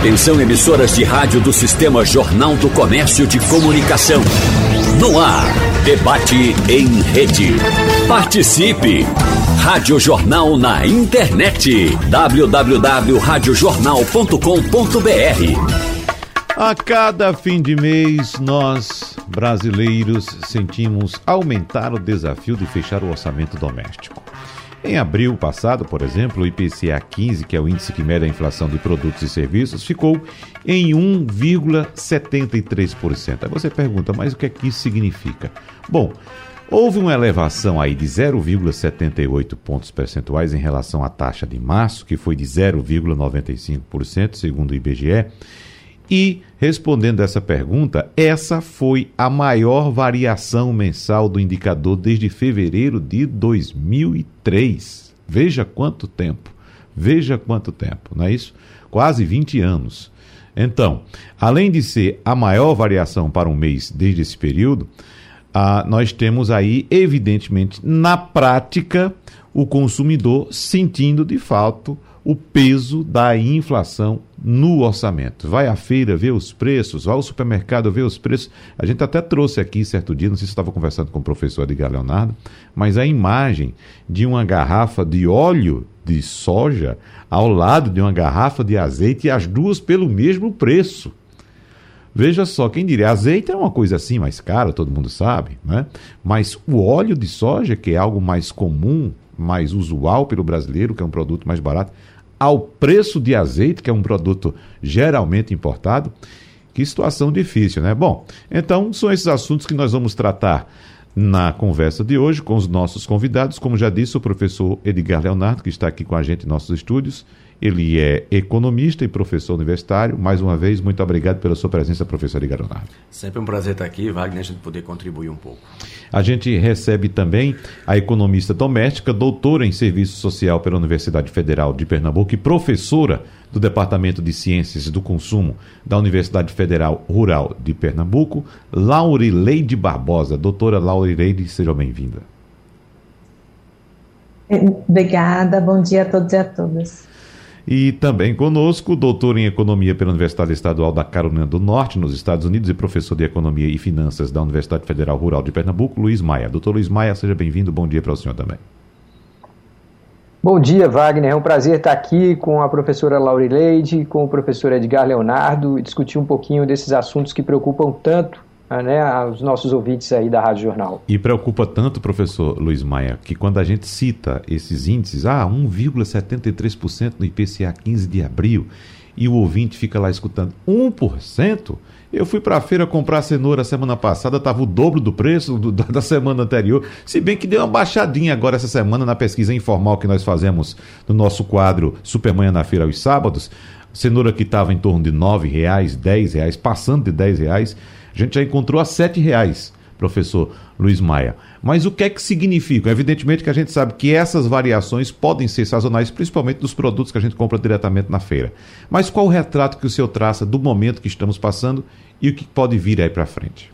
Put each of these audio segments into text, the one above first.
Atenção emissoras de rádio do Sistema Jornal do Comércio de Comunicação. No ar, debate em rede. Participe! Rádio Jornal na internet. www.radiojornal.com.br A cada fim de mês, nós, brasileiros, sentimos aumentar o desafio de fechar o orçamento doméstico. Em abril passado, por exemplo, o IPCA 15, que é o índice que mede a inflação de produtos e serviços, ficou em 1,73%. Aí você pergunta, mas o que é que isso significa? Bom, houve uma elevação aí de 0,78 pontos percentuais em relação à taxa de março, que foi de 0,95%, segundo o IBGE. E, respondendo essa pergunta, essa foi a maior variação mensal do indicador desde fevereiro de 2003. Veja quanto tempo. Veja quanto tempo, não é isso? Quase 20 anos. Então, além de ser a maior variação para um mês desde esse período, ah, nós temos aí, evidentemente, na prática, o consumidor sentindo de fato o peso da inflação no orçamento. Vai à feira ver os preços, vai ao supermercado ver os preços. A gente até trouxe aqui certo dia, não sei se estava conversando com o professor Edgar Leonardo, mas a imagem de uma garrafa de óleo de soja ao lado de uma garrafa de azeite e as duas pelo mesmo preço. Veja só, quem diria, azeite é uma coisa assim mais cara, todo mundo sabe, né? Mas o óleo de soja, que é algo mais comum, mais usual pelo brasileiro, que é um produto mais barato, ao preço de azeite, que é um produto geralmente importado. Que situação difícil, né? Bom, então são esses assuntos que nós vamos tratar na conversa de hoje com os nossos convidados. Como já disse, o professor Edgar Leonardo, que está aqui com a gente em nossos estúdios. Ele é economista e professor universitário. Mais uma vez, muito obrigado pela sua presença, professor Edgar Leonardo. Sempre um prazer estar aqui, Wagner, a gente poder contribuir um pouco. A gente recebe também a economista doméstica, doutora em Serviço Social pela Universidade Federal de Pernambuco e professora do Departamento de Ciências do Consumo da Universidade Federal Rural de Pernambuco, Laurileide Barbosa. Doutora Laurileide, seja bem-vinda. Obrigada, bom dia a todos e a todas. E também conosco, doutor em Economia pela Universidade Estadual da Carolina do Norte, nos Estados Unidos, e professor de Economia e Finanças da Universidade Federal Rural de Pernambuco, Luiz Maia. Doutor Luiz Maia, seja bem-vindo, bom dia para o senhor também. Bom dia, Wagner. É um prazer estar aqui com a professora Laurileide, com o professor Edgar Leonardo e discutir um pouquinho desses assuntos que preocupam tanto né, aos nossos ouvintes aí da Rádio Jornal. E preocupa tanto, professor Luiz Maia, que quando a gente cita esses índices, ah, 1,73% no IPCA 15 de abril, e o ouvinte fica lá escutando 1%, eu fui para a feira comprar cenoura semana passada, estava o dobro do preço do, da semana anterior, se bem que deu uma baixadinha agora essa semana na pesquisa informal que nós fazemos no nosso quadro Supermanhã na Feira aos sábados, cenoura que estava em torno de R$ reais, R$ reais, passando de R$ reais, a gente já encontrou a R$ reais, professor Luiz Maia. Mas o que é que significa? Evidentemente que a gente sabe que essas variações podem ser sazonais, principalmente dos produtos que a gente compra diretamente na feira. Mas qual o retrato que o senhor traça do momento que estamos passando e o que pode vir aí para frente?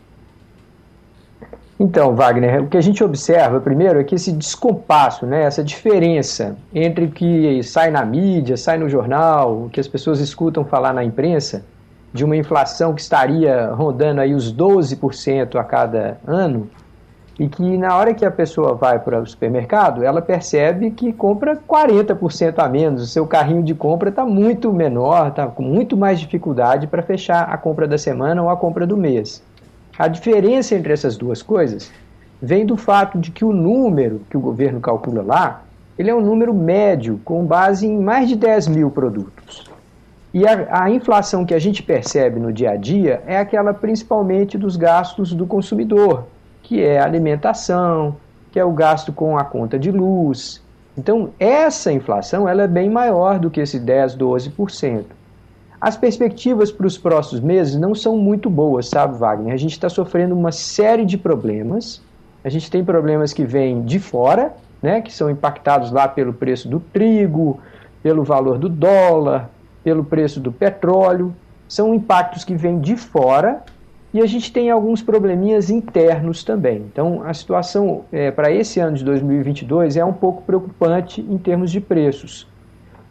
Então, Wagner, o que a gente observa primeiro é que esse descompasso, né, essa diferença entre o que sai na mídia, sai no jornal, o que as pessoas escutam falar na imprensa, de uma inflação que estaria rondando aí os 12% a cada ano, e que na hora que a pessoa vai para o supermercado, ela percebe que compra 40% a menos, o seu carrinho de compra está muito menor, está com muito mais dificuldade para fechar a compra da semana ou a compra do mês. A diferença entre essas duas coisas vem do fato de que o número que o governo calcula lá, ele é um número médio, com base em mais de 10 mil produtos. E a, a, inflação que a gente percebe no dia a dia é aquela principalmente dos gastos do consumidor, que é alimentação, que é o gasto com a conta de luz. Então, essa inflação ela é bem maior do que esse 10, 12%. As perspectivas para os próximos meses não são muito boas, sabe, Wagner? A gente está sofrendo uma série de problemas. A gente tem problemas que vêm de fora, né, que são impactados lá pelo preço do trigo, pelo valor do dólar, pelo preço do petróleo. São impactos que vêm de fora e a gente tem alguns probleminhas internos também. Então, a situação é, para esse ano de 2022 é um pouco preocupante em termos de preços.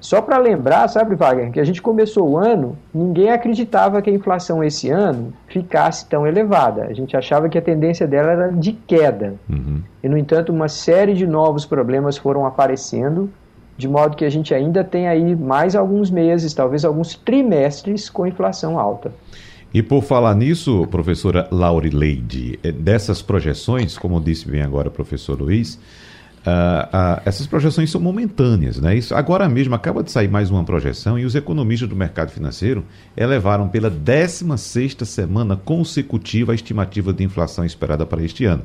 Só para lembrar, sabe, Wagner, que a gente começou o ano, ninguém acreditava que a inflação esse ano ficasse tão elevada. A gente achava que a tendência dela era de queda. Uhum. E, no entanto, uma série de novos problemas foram aparecendo, de modo que a gente ainda tem aí mais alguns meses, talvez alguns trimestres com inflação alta. E por falar nisso, professora Laurileide, eh, dessas projeções, como disse bem agora o professor Luiz, Uh, uh, essas projeções são momentâneas. Né? Isso, agora mesmo acaba de sair mais uma projeção e os economistas do mercado financeiro elevaram pela 16 semana consecutiva a estimativa de inflação esperada para este ano.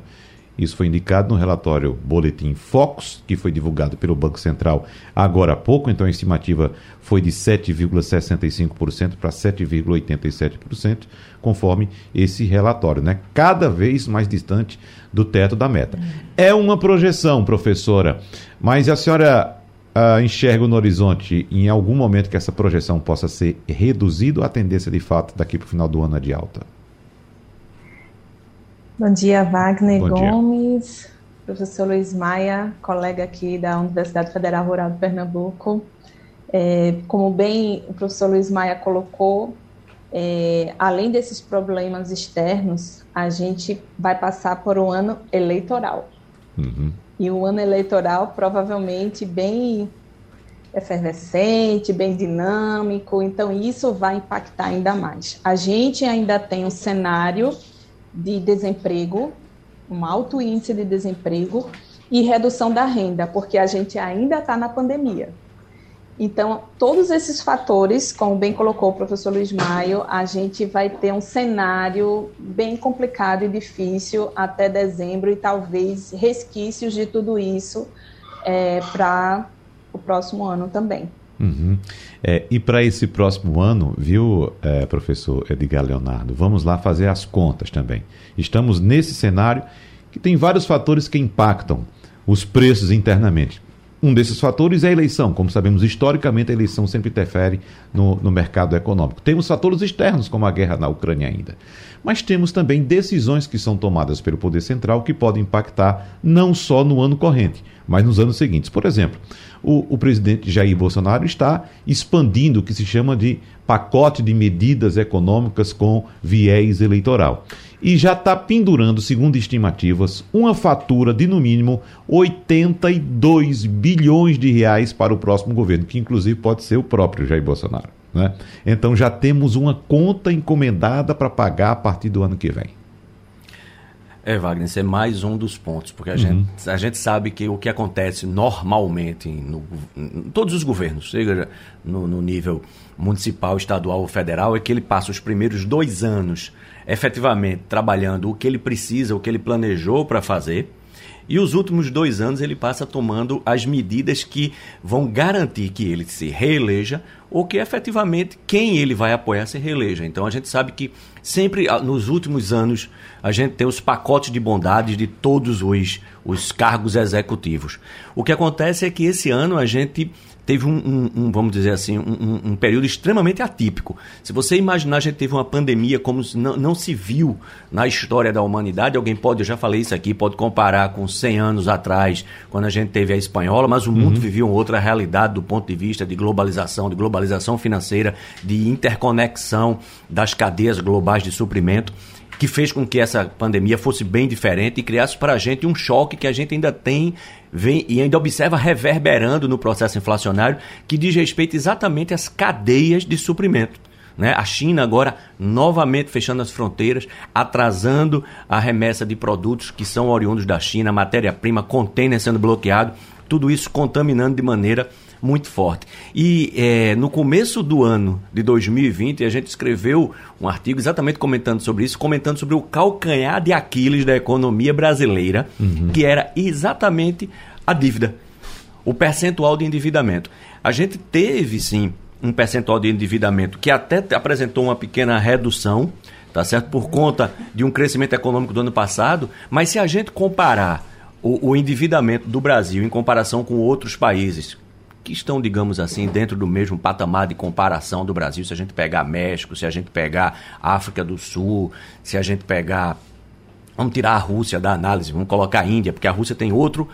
Isso foi indicado no relatório Boletim Focus, que foi divulgado pelo Banco Central agora há pouco, então a estimativa foi de 7,65% para 7,87%, conforme esse relatório, né? Cada vez mais distante do teto da meta. É uma projeção, professora, mas a senhora uh, enxerga no horizonte em algum momento que essa projeção possa ser reduzida ou a tendência de fato daqui para o final do ano é de alta? Bom dia, Wagner Bom Gomes, dia. professor Luiz Maia, colega aqui da Universidade Federal Rural de Pernambuco. É, como bem o professor Luiz Maia colocou, é, além desses problemas externos, a gente vai passar por um ano eleitoral. Uhum. E um ano eleitoral provavelmente bem efervescente, bem dinâmico, então isso vai impactar ainda mais. A gente ainda tem um cenário de desemprego, um alto índice de desemprego e redução da renda, porque a gente ainda está na pandemia. Então, todos esses fatores, como bem colocou o professor Luiz Maio, a gente vai ter um cenário bem complicado e difícil até dezembro e talvez resquícios de tudo isso é, para o próximo ano também. Uhum. É, e para esse próximo ano, viu, é, professor Edgar Leonardo, vamos lá fazer as contas também. Estamos nesse cenário que tem vários fatores que impactam os preços internamente. Um desses fatores é a eleição. Como sabemos, historicamente, a eleição sempre interfere no, no mercado econômico. Temos fatores externos, como a guerra na Ucrânia ainda. Mas temos também decisões que são tomadas pelo Poder Central que podem impactar não só no ano corrente, mas nos anos seguintes. Por exemplo, o, o presidente Jair Bolsonaro está expandindo o que se chama de pacote de medidas econômicas com viés eleitoral. E já está pendurando, segundo estimativas, uma fatura de no mínimo 82 bilhões de reais para o próximo governo, que inclusive pode ser o próprio Jair Bolsonaro. Né? Então já temos uma conta encomendada para pagar a partir do ano que vem. É, Wagner, esse é mais um dos pontos, porque a, uhum. gente, a gente sabe que o que acontece normalmente no, em todos os governos, seja no, no nível municipal, estadual ou federal, é que ele passa os primeiros dois anos efetivamente trabalhando o que ele precisa, o que ele planejou para fazer, e os últimos dois anos ele passa tomando as medidas que vão garantir que ele se reeleja ou que efetivamente quem ele vai apoiar se reeleja. Então a gente sabe que sempre ah, nos últimos anos a gente tem os pacotes de bondades de todos os, os cargos executivos. O que acontece é que esse ano a gente teve um, um, um, vamos dizer assim, um, um, período extremamente atípico. Se você imaginar, a gente teve uma pandemia como não, não se viu na história da humanidade. Alguém pode, eu já falei isso aqui, pode comparar com 100 anos atrás, quando a gente teve a espanhola, mas o mundo uhum. vivia uma outra realidade do ponto de vista de globalização, de globalização financeira, de interconexão das cadeias globais de suprimento que fez com que essa pandemia fosse bem diferente e criasse para a gente um choque que a gente ainda tem vem, e ainda observa reverberando no processo inflacionário, que diz respeito exatamente às cadeias de suprimento. Né? A China agora novamente fechando as fronteiras, atrasando a remessa de produtos que são oriundos da China, matéria-prima, container sendo bloqueado, tudo isso contaminando de maneira muito forte. E é, no começo do ano de 2020, a gente escreveu um artigo exatamente comentando sobre isso, comentando sobre o calcanhar de Aquiles da economia brasileira, uhum. que era exatamente a dívida, o percentual de endividamento. A gente teve, sim, um percentual de endividamento que até apresentou uma pequena redução, tá certo? Por conta de um crescimento econômico do ano passado, mas se a gente comparar o, o endividamento do Brasil em comparação com outros países, que estão, digamos assim, dentro do mesmo patamar de comparação do Brasil. Se a gente pegar México, se a gente pegar África do Sul, se a gente pegar. Vamos tirar a Rússia da análise, vamos colocar a Índia, porque a Rússia tem outro,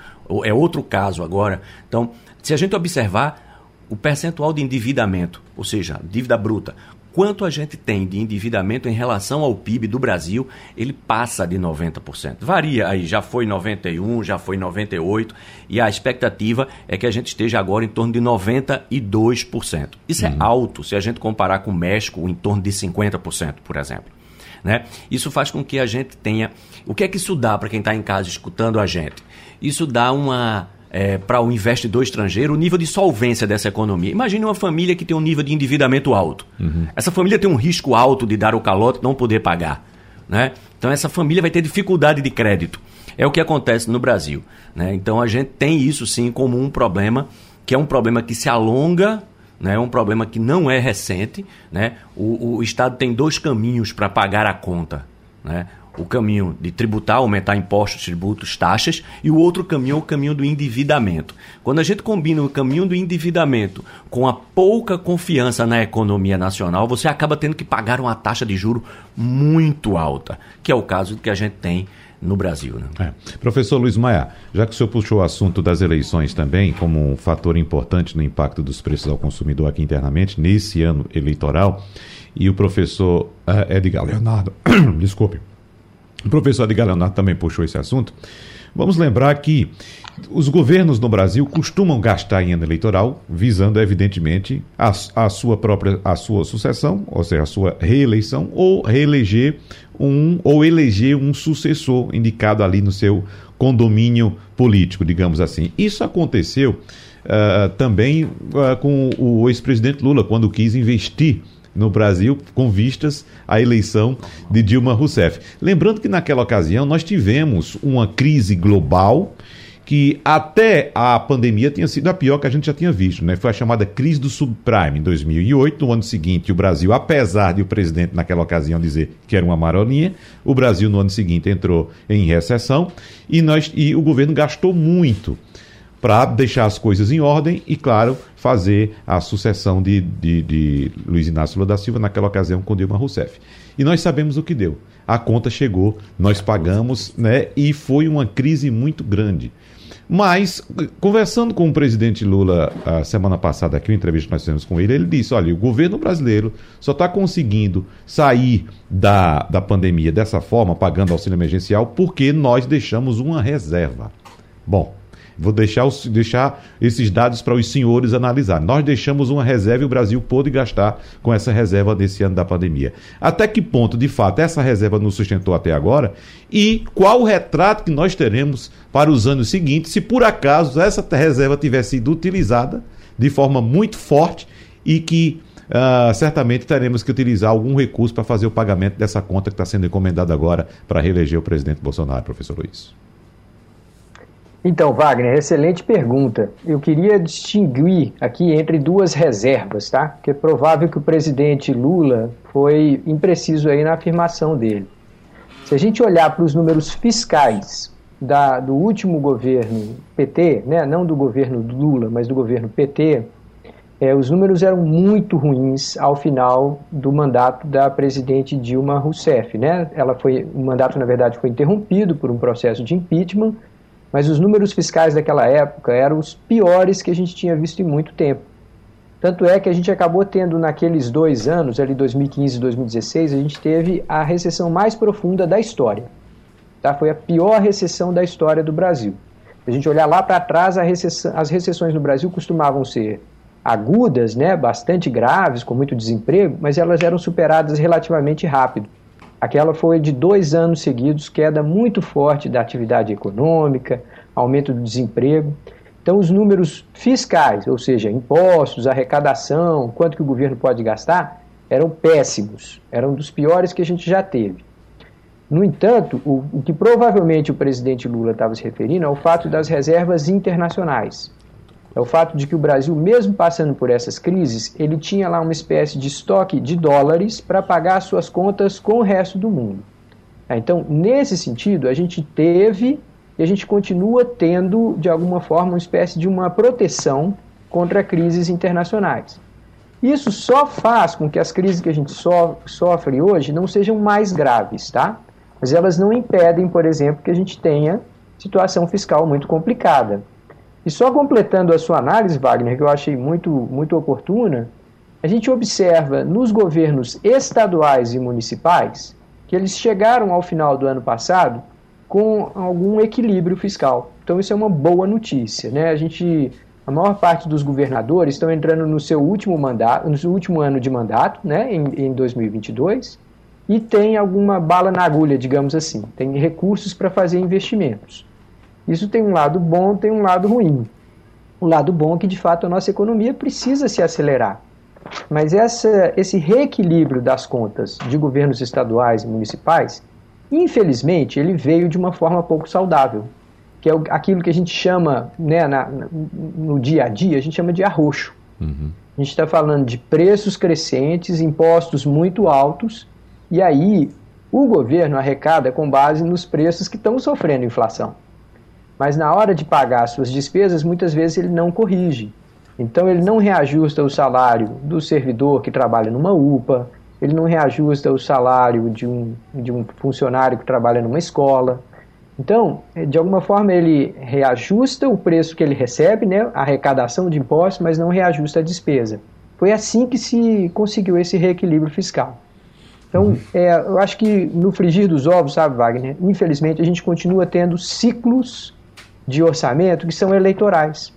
é outro caso agora. Então, se a gente observar, o percentual de endividamento, ou seja, dívida bruta, quanto a gente tem de endividamento em relação ao PIB do Brasil, ele passa de 90%. Varia aí, já foi 91, já foi 98, e a expectativa é que a gente esteja agora em torno de 92%. Isso é uhum. é alto se a gente comparar com o México, em torno de 50%, por exemplo. Né? Isso faz com que a gente tenha. O que é que isso dá para quem está em casa escutando a gente? Isso dá uma é, para o investidor estrangeiro o nível de solvência dessa economia. Imagine uma família que tem um nível de endividamento alto. Uhum. Essa família tem um risco alto de dar o calote e não poder pagar. Né? Então essa família vai ter dificuldade de crédito. É o que acontece no Brasil. Né? Então a gente tem isso sim como um problema, que é um problema que se alonga né, é um problema que não é recente. Né? O, o Estado tem dois caminhos para pagar a conta. Né? O caminho de tributar, aumentar impostos, tributos, taxas, e o outro caminho é o caminho do endividamento. Quando a gente combina o caminho do endividamento com a pouca confiança na economia nacional, você acaba tendo que pagar uma taxa de juro muito alta, que é o caso que a gente tem no Brasil. Né? É. Professor Luiz Maia, já que o senhor puxou o assunto das eleições também como um fator importante no impacto dos preços ao consumidor aqui internamente, nesse ano eleitoral, e o professor uh, Edgar Leonardo, desculpe, o professor Edgar Leonardo também puxou esse assunto. Vamos lembrar que os governos no Brasil costumam gastar em ano eleitoral, visando, evidentemente, a, a, sua própria a sua sucessão, ou seja, a sua reeleição, ou reeleger um ou eleger um sucessor indicado ali no seu condomínio político, digamos assim. Isso aconteceu uh, também uh, com o ex-presidente Lula, quando quis investir no Brasil com vistas à eleição de Dilma Rousseff. Lembrando que naquela ocasião nós tivemos uma crise global que até a pandemia tinha sido a pior que a gente já tinha visto, né? Foi a chamada crise do subprime em 2008. No ano seguinte, o Brasil, apesar de o presidente naquela ocasião dizer que era uma marolinha, o Brasil no ano seguinte entrou em recessão e nós e o governo gastou muito para deixar as coisas em ordem e, claro, fazer a sucessão de, de, de Luiz Inácio Lula da Silva, naquela ocasião com Dilma Rousseff. E nós sabemos o que deu. A conta chegou, nós pagamos, né? E foi uma crise muito grande. Mas, conversando com o presidente Lula a semana passada, aqui, uma entrevista que nós fizemos com ele, ele disse: olha, o governo brasileiro só está conseguindo sair da, da pandemia dessa forma, pagando auxílio emergencial, porque nós deixamos uma reserva. Bom, Vou deixar, os, deixar esses dados para os senhores analisar. Nós deixamos uma reserva e o Brasil pôde gastar com essa reserva nesse ano da pandemia. Até que ponto, de fato, essa reserva nos sustentou até agora? E qual o retrato que nós teremos para os anos seguintes, se por acaso essa reserva tivesse sido utilizada de forma muito forte e que Uh, certamente teremos que utilizar algum recurso para fazer o pagamento dessa conta que está sendo encomendada agora para reeleger o presidente Bolsonaro, professor Luiz. Então, Wagner, excelente pergunta. Eu queria distinguir aqui entre duas reservas, tá? Porque é provável que o presidente Lula foi impreciso aí na afirmação dele. Se a gente olhar para os números fiscais da, do último governo PT, né, não do governo Lula, mas do governo PT, é, os números eram muito ruins ao final do mandato da presidente Dilma Rousseff. Né? Ela foi, o mandato, na verdade, foi interrompido por um processo de impeachment mas os números fiscais daquela época eram os piores que a gente tinha visto em muito tempo. Tanto é que a gente acabou tendo naqueles dois anos, ali 2015 e 2016, a gente teve a recessão mais profunda da história. Tá? Foi a pior recessão da história do Brasil. Se a gente olhar lá para trás, recessão, as recessões no Brasil costumavam ser agudas, né, bastante graves, com muito desemprego, mas elas eram superadas relativamente rápido. Aquela foi de dois anos seguidos, queda muito forte da atividade econômica, aumento do desemprego. Então, os números fiscais, ou seja, impostos, arrecadação, quanto que o governo pode gastar, eram péssimos, eram dos piores que a gente já teve. No entanto, o, o que provavelmente o presidente Lula estava se referindo é o fato das reservas internacionais é o fato de que o Brasil, mesmo passando por essas crises, ele tinha lá uma espécie de estoque de dólares para pagar suas contas com o resto do mundo. É, então, nesse sentido, a gente teve e a gente continua tendo, de alguma forma, uma espécie de uma proteção contra crises internacionais. Isso só faz com que as crises que a gente so sofre hoje não sejam mais graves, tá? Mas elas não impedem, por exemplo, que a gente tenha situação fiscal muito complicada. E só completando a sua análise, Wagner, que eu achei muito, muito oportuna, a gente observa nos governos estaduais e municipais que eles chegaram ao final do ano passado com algum equilíbrio fiscal. Então isso é uma boa notícia, né? A gente a maior parte dos governadores estão entrando no seu último mandato, no seu último ano de mandato, né, em, em 2022, e tem alguma bala na agulha, digamos assim, tem recursos para fazer investimentos. Isso tem um lado bom, tem um lado ruim. O lado bom é que, de fato, a nossa economia precisa se acelerar. Mas essa, esse reequilíbrio das contas de governos estaduais e municipais, infelizmente, ele veio de uma forma pouco saudável que é aquilo que a gente chama, né, na, no dia a dia, a gente chama de arroxo. Uhum. A gente está falando de preços crescentes, impostos muito altos, e aí o governo arrecada com base nos preços que estão sofrendo inflação. Mas na hora de pagar suas despesas, muitas vezes ele não corrige. Então ele não reajusta o salário do servidor que trabalha numa UPA, ele não reajusta o salário de um, de um funcionário que trabalha numa escola, então, de alguma forma, ele reajusta o preço que ele recebe, né, a arrecadação de impostos, mas não reajusta a despesa. Foi assim que se conseguiu esse reequilíbrio fiscal. Então, é, eu acho que no frigir dos ovos, sabe, Wagner, infelizmente a gente continua tendo ciclos de orçamento que são eleitorais.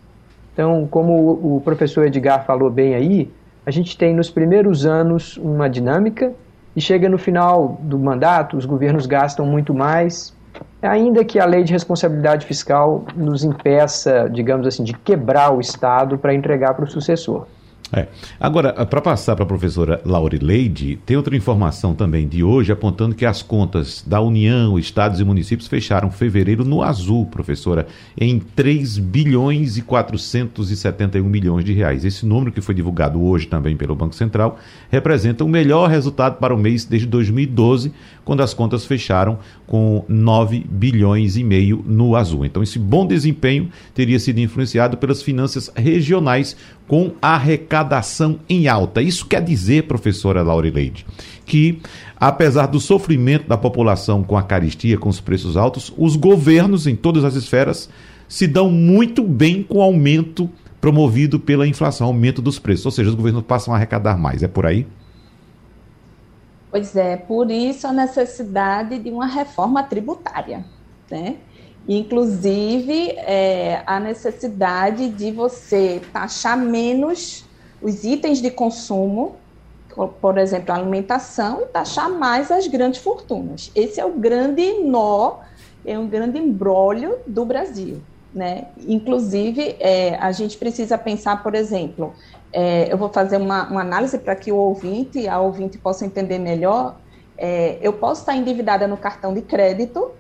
Então, como o professor Edgar falou bem aí, a gente tem nos primeiros anos uma dinâmica e chega no final do mandato, os governos gastam muito mais, ainda que a lei de responsabilidade fiscal nos impeça, digamos assim, de quebrar o Estado para entregar para o sucessor. É. Agora, para passar para a professora Laurileide, tem outra informação também de hoje apontando que as contas da União, estados e municípios fecharam fevereiro no azul, professora, em 3 bilhões e 471 milhões de reais. Esse número que foi divulgado hoje também pelo Banco Central representa o melhor resultado para o mês desde 2012, quando as contas fecharam com 9 bilhões e meio no azul. Então, esse bom desempenho teria sido influenciado pelas finanças regionais com arrecadação em alta. Isso quer dizer, professora Laurileide, que apesar do sofrimento da população com a caristia, com os preços altos, os governos em todas as esferas se dão muito bem com o aumento promovido pela inflação, aumento dos preços. Ou seja, os governos passam a arrecadar mais. É por aí? Pois é, por isso a necessidade de uma reforma tributária, né? Inclusive, é, a necessidade de você taxar menos os itens de consumo, por exemplo, a alimentação, e taxar mais as grandes fortunas. Esse é o grande nó, é um grande embrólio do Brasil. Né? Inclusive, é, a gente precisa pensar, por exemplo, é, eu vou fazer uma, uma análise para que o ouvinte, a ouvinte possa entender melhor. É, eu posso estar endividada no cartão de crédito,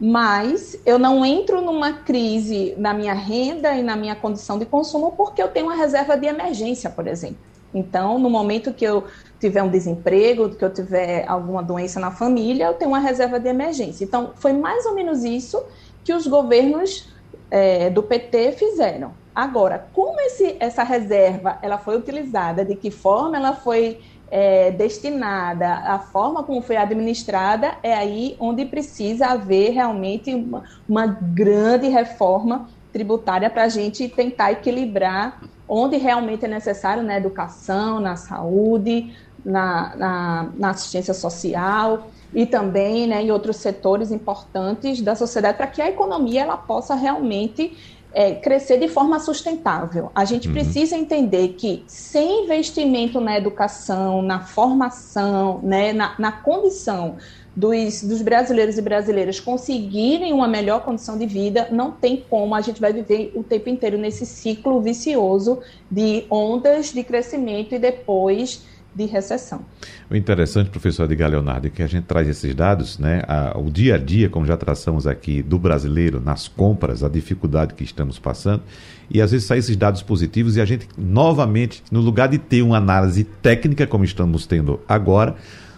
mas eu não entro numa crise na minha renda e na minha condição de consumo porque eu tenho uma reserva de emergência, por exemplo. Então, no momento que eu tiver um desemprego, que eu tiver alguma doença na família, eu tenho uma reserva de emergência. Então, foi mais ou menos isso que os governos é, do PT fizeram. Agora, como esse, essa reserva ela foi utilizada, de que forma ela foi é, destinada, a forma como foi administrada, é aí onde precisa haver realmente uma, uma grande reforma tributária para a gente tentar equilibrar onde realmente é necessário na educação, na saúde, na, na, na assistência social e também né, em outros setores importantes da sociedade para que a economia ela possa realmente é, crescer de forma sustentável. A gente uhum. precisa entender que sem investimento na educação, na formação, né, na, na condição dos, dos, brasileiros e brasileiras conseguirem uma melhor condição de vida, não tem como a gente vai viver o tempo inteiro nesse ciclo vicioso de ondas de crescimento e depois de recessão. O interessante, professor Edgar Leonardo, é que a gente traz esses dados, né, a, o dia a dia, como já traçamos aqui, do brasileiro nas compras, a dificuldade que estamos passando, e às vezes saem esses dados positivos e a gente, novamente, no lugar de ter uma análise técnica, como estamos tendo agora,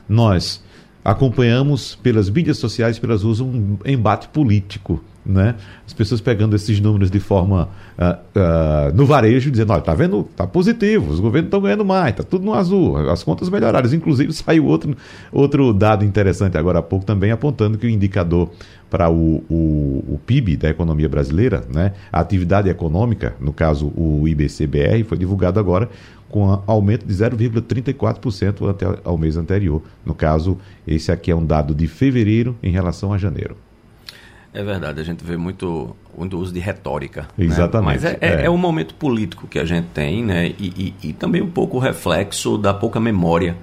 nós acompanhamos pelas mídias sociais, pelas ruas, um embate político né? As pessoas pegando esses números de forma uh, uh, no varejo, dizendo, olha, tá vendo, tá positivo, os governos estão ganhando mais, tá tudo no azul, as contas melhoraram. Inclusive saiu outro, outro dado interessante agora há pouco também apontando que o indicador para o, o, o, PIB da economia brasileira, né? A atividade econômica, no caso o IBCBR, foi divulgado agora com aumento de 0,34% ante ao mês anterior. No caso, esse aqui é um dado de fevereiro em relação a janeiro. É verdade, a gente vê muito, muito uso de retórica. Né? Exatamente. Né? Mas é, é. é, um momento político que a gente tem, né? E, e, e, também um pouco o reflexo da pouca memória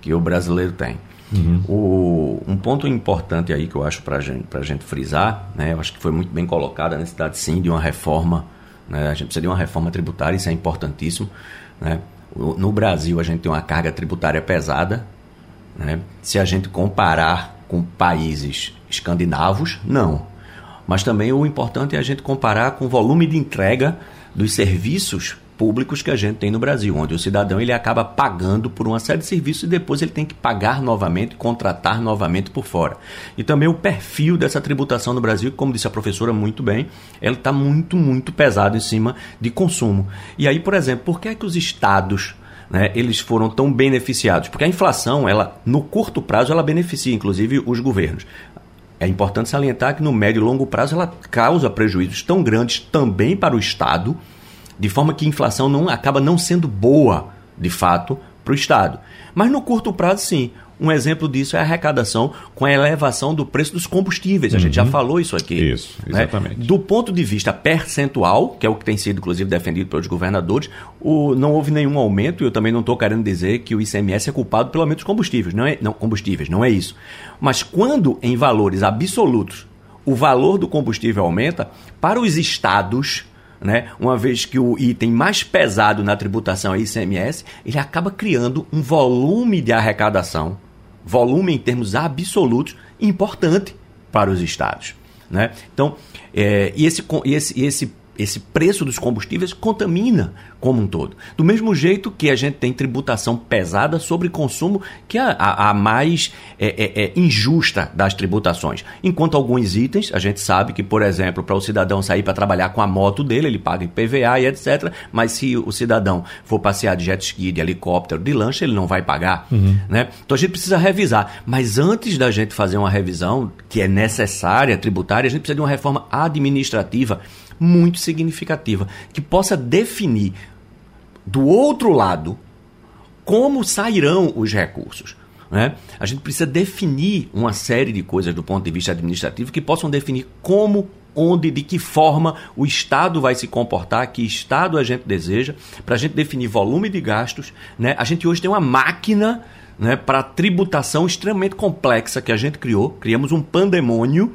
que o brasileiro tem. Uhum. O, um ponto importante aí que eu acho para gente, a gente frisar, né? Eu acho que foi muito bem colocada a necessidade sim de uma reforma. Né? A gente precisa de uma reforma tributária, isso é importantíssimo. Né? No Brasil a gente tem uma carga tributária pesada. Né? Se a gente comparar com países escandinavos, não. Mas também o importante é a gente comparar com o volume de entrega dos serviços públicos que a gente tem no Brasil, onde o cidadão ele acaba pagando por uma série de serviços e depois ele tem que pagar novamente, contratar novamente por fora. E também o perfil dessa tributação no Brasil, como disse a professora muito bem, ela está muito, muito pesado em cima de consumo. E aí, por exemplo, por que é que os estados né, eles foram tão beneficiados? Porque a inflação, ela no curto prazo, ela beneficia inclusive os governos. É importante salientar que no médio e longo prazo ela causa prejuízos tão grandes também para o Estado, de forma que a inflação não acaba não sendo boa, de fato, para o Estado. Mas no curto prazo, sim. Um exemplo disso é a arrecadação com a elevação do preço dos combustíveis. A uhum. gente já uhum. falou isso aqui. Isso, né? exatamente. Né? Do ponto de vista percentual, que é o que tem sido, inclusive, defendido pelos governadores, o, não houve nenhum aumento, e eu também não estou querendo dizer que o ICMS é culpado pelo aumento dos combustíveis. Não é, não, combustíveis, não é isso. Mas quando, em valores absolutos, o valor do combustível aumenta, para os estados né? Uma vez que o item mais pesado na tributação é ICMS, ele acaba criando um volume de arrecadação, volume em termos absolutos, importante para os estados. Né? Então, é, e, esse, esse, esse esse preço dos combustíveis contamina como um todo. Do mesmo jeito que a gente tem tributação pesada sobre consumo, que é a, a mais é, é, é, injusta das tributações. Enquanto alguns itens, a gente sabe que, por exemplo, para o cidadão sair para trabalhar com a moto dele, ele paga IPVA e etc. Mas se o cidadão for passear de jet ski, de helicóptero, de lancha, ele não vai pagar. Uhum. Né? Então a gente precisa revisar. Mas antes da gente fazer uma revisão, que é necessária, tributária, a gente precisa de uma reforma administrativa muito significativa, que possa definir do outro lado como sairão os recursos. Né? A gente precisa definir uma série de coisas do ponto de vista administrativo que possam definir como, onde, de que forma o Estado vai se comportar, que Estado a gente deseja, para a gente definir volume de gastos. Né? A gente hoje tem uma máquina né, para tributação extremamente complexa que a gente criou, criamos um pandemônio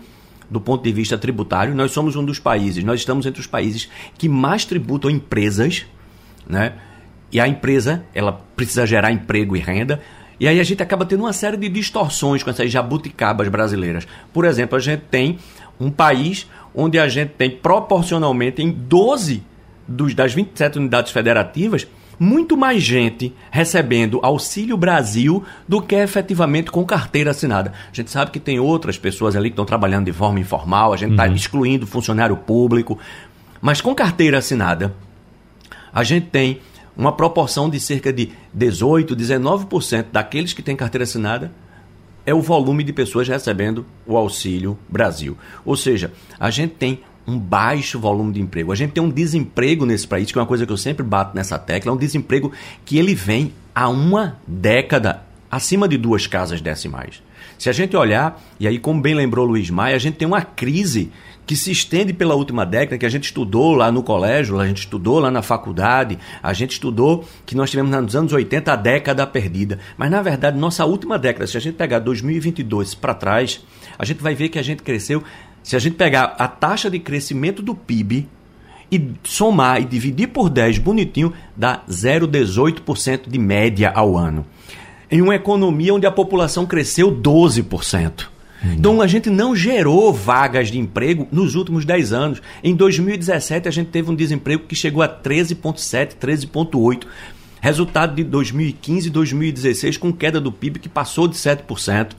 do ponto de vista tributário, nós somos um dos países, nós estamos entre os países que mais tributam empresas, né? E a empresa, ela precisa gerar emprego e renda. E aí a gente acaba tendo uma série de distorções com essas jabuticabas brasileiras. Por exemplo, a gente tem um país onde a gente tem proporcionalmente em 12 dos, das 27 unidades federativas muito mais gente recebendo Auxílio Brasil do que efetivamente com carteira assinada. A gente sabe que tem outras pessoas ali que estão trabalhando de forma informal, a gente está uhum. excluindo funcionário público, mas com carteira assinada, a gente tem uma proporção de cerca de 18, 19% daqueles que têm carteira assinada é o volume de pessoas recebendo o Auxílio Brasil. Ou seja, a gente tem um baixo volume de emprego. A gente tem um desemprego nesse país, que é uma coisa que eu sempre bato nessa tecla, é um desemprego que ele vem há uma década acima de duas casas decimais. Se a gente olhar, e aí como bem lembrou Luiz Maia, a gente tem uma crise que se estende pela última década, que a gente estudou lá no colégio, a gente estudou lá na faculdade, a gente estudou que nós tivemos nos anos 80 a década perdida. Mas na verdade, nossa última década, se a gente pegar 2022 para trás, a gente vai ver que a gente cresceu se a gente pegar a taxa de crescimento do PIB e somar e dividir por 10 bonitinho, dá 0,18% de média ao ano. Em uma economia onde a população cresceu 12%. Hum. Então a gente não gerou vagas de emprego nos últimos 10 anos. Em 2017 a gente teve um desemprego que chegou a 13,7, 13,8. Resultado de 2015 e 2016 com queda do PIB que passou de 7%.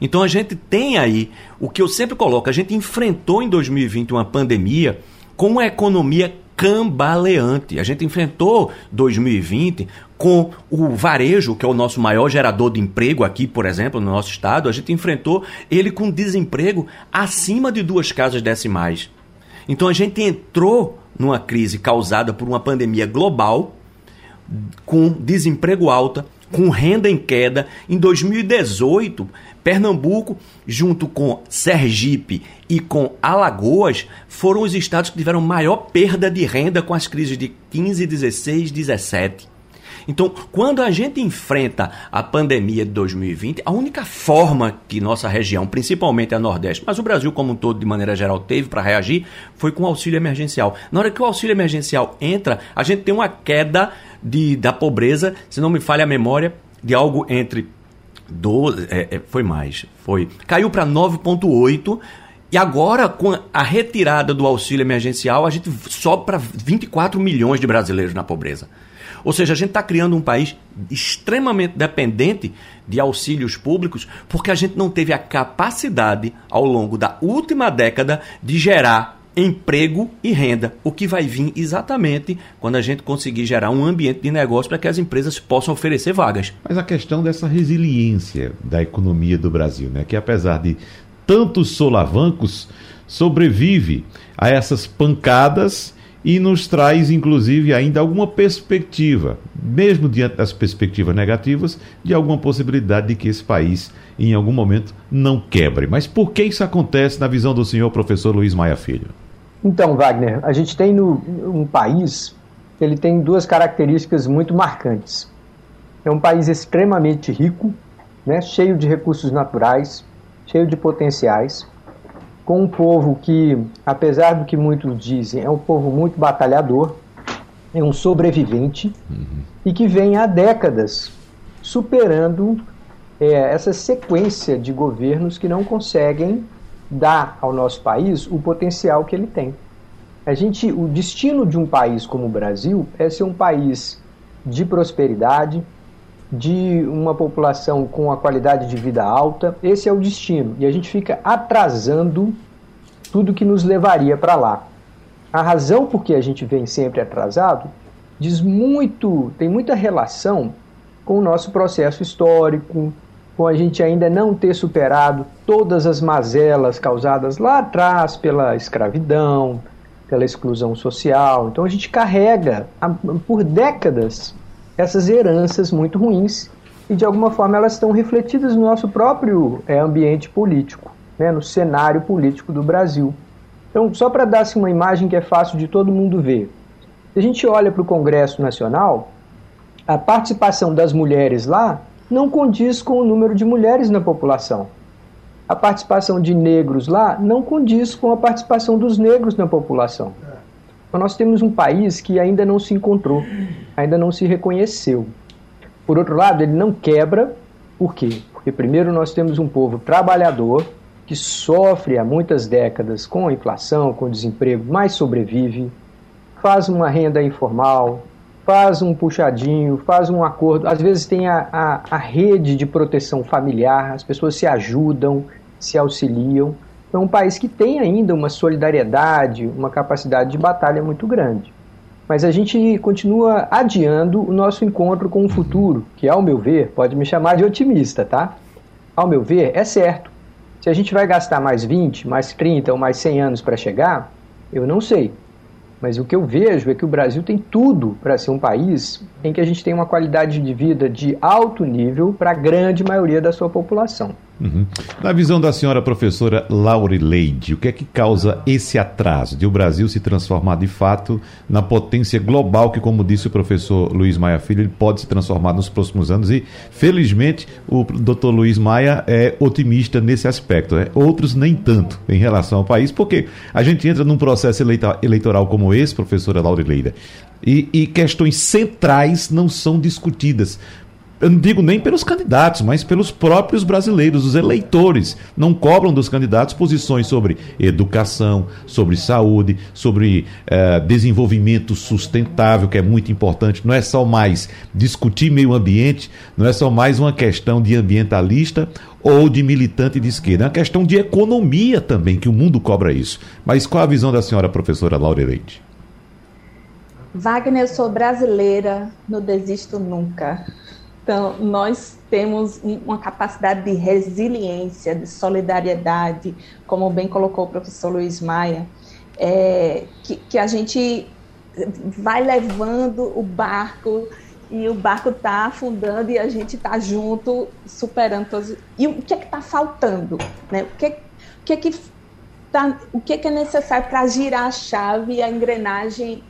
Então a gente tem aí o que eu sempre coloco, a gente enfrentou em 2020 uma pandemia com uma economia cambaleante. A gente enfrentou 2020 com o varejo, que é o nosso maior gerador de emprego aqui, por exemplo, no nosso estado, a gente enfrentou ele com desemprego acima de duas casas decimais. Então a gente entrou numa crise causada por uma pandemia global, com desemprego alta, com renda em queda. Em 2018, Pernambuco, junto com Sergipe e com Alagoas, foram os estados que tiveram maior perda de renda com as crises de 15, 16, 17. Então, quando a gente enfrenta a pandemia de 2020, a única forma que nossa região, principalmente a Nordeste, mas o Brasil como um todo, de maneira geral, teve para reagir, foi com o auxílio emergencial. Na hora que o auxílio emergencial entra, a gente tem uma queda de, da pobreza, se não me falha a memória, de algo entre 12, é, é, foi mais, foi caiu para 9,8 e agora, com a retirada do auxílio emergencial, a gente sobe para 24 milhões de brasileiros na pobreza. Ou seja, a gente está criando um país extremamente dependente de auxílios públicos porque a gente não teve a capacidade, ao longo da última década, de gerar emprego e renda, o que vai vir exatamente quando a gente conseguir gerar um ambiente de negócio para que as empresas possam oferecer vagas. Mas a questão dessa resiliência da economia do Brasil, né, que apesar de tantos solavancos, sobrevive a essas pancadas e nos traz, inclusive, ainda alguma perspectiva, mesmo diante das perspectivas negativas, de alguma possibilidade de que esse país, em algum momento, não quebre. Mas por que isso acontece na visão do senhor professor Luiz Maia Filho? Então, Wagner, a gente tem no, um país que ele tem duas características muito marcantes. É um país extremamente rico, né, cheio de recursos naturais, cheio de potenciais, com um povo que, apesar do que muitos dizem, é um povo muito batalhador, é um sobrevivente uhum. e que vem há décadas superando é, essa sequência de governos que não conseguem dar ao nosso país o potencial que ele tem. A gente, o destino de um país como o Brasil é ser um país de prosperidade, de uma população com a qualidade de vida alta. Esse é o destino. E a gente fica atrasando tudo que nos levaria para lá. A razão por que a gente vem sempre atrasado diz muito, tem muita relação com o nosso processo histórico, com a gente ainda não ter superado todas as mazelas causadas lá atrás pela escravidão, pela exclusão social. Então a gente carrega por décadas essas heranças muito ruins e de alguma forma elas estão refletidas no nosso próprio é, ambiente político, né, no cenário político do Brasil. Então, só para dar assim, uma imagem que é fácil de todo mundo ver, se a gente olha para o Congresso Nacional, a participação das mulheres lá não condiz com o número de mulheres na população. A participação de negros lá não condiz com a participação dos negros na população. Nós temos um país que ainda não se encontrou, ainda não se reconheceu. Por outro lado, ele não quebra, por quê? Porque, primeiro, nós temos um povo trabalhador que sofre há muitas décadas com a inflação, com o desemprego, mas sobrevive, faz uma renda informal, faz um puxadinho, faz um acordo. Às vezes tem a, a, a rede de proteção familiar, as pessoas se ajudam, se auxiliam. É um país que tem ainda uma solidariedade, uma capacidade de batalha muito grande. Mas a gente continua adiando o nosso encontro com o futuro, que, ao meu ver, pode me chamar de otimista, tá? Ao meu ver, é certo. Se a gente vai gastar mais 20, mais 30 ou mais 100 anos para chegar, eu não sei. Mas o que eu vejo é que o Brasil tem tudo para ser um país em que a gente tem uma qualidade de vida de alto nível para a grande maioria da sua população. Uhum. Na visão da senhora professora Laurileide, o que é que causa esse atraso de o Brasil se transformar de fato na potência global que, como disse o professor Luiz Maia Filho, ele pode se transformar nos próximos anos e, felizmente, o doutor Luiz Maia é otimista nesse aspecto. Né? Outros nem tanto em relação ao país, porque a gente entra num processo eleitoral como esse, professora Laurileide, e, e questões centrais não são discutidas eu não digo nem pelos candidatos, mas pelos próprios brasileiros, os eleitores. Não cobram dos candidatos posições sobre educação, sobre saúde, sobre eh, desenvolvimento sustentável, que é muito importante. Não é só mais discutir meio ambiente, não é só mais uma questão de ambientalista ou de militante de esquerda. É uma questão de economia também, que o mundo cobra isso. Mas qual a visão da senhora professora Laura Leite? Wagner, eu sou brasileira, não desisto nunca. Então, nós temos uma capacidade de resiliência, de solidariedade, como bem colocou o professor Luiz Maia, é, que, que a gente vai levando o barco e o barco está afundando e a gente está junto, superando todos. E o que é que está faltando? Né? O, que, o, que é que tá, o que é que é necessário para girar a chave e a engrenagem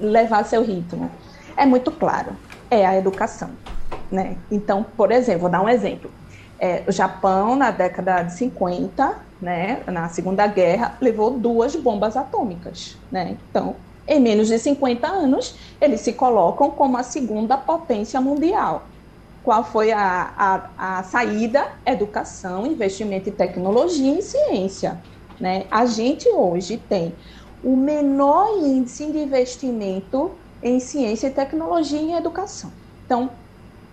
levar seu ritmo? É muito claro, é a educação. Né? Então, por exemplo, vou dar um exemplo. É, o Japão, na década de 50, né, na Segunda Guerra, levou duas bombas atômicas. Né? Então, em menos de 50 anos, eles se colocam como a segunda potência mundial. Qual foi a, a, a saída? Educação, investimento em tecnologia e ciência. Né? A gente hoje tem o menor índice de investimento em ciência e tecnologia e em educação. Então,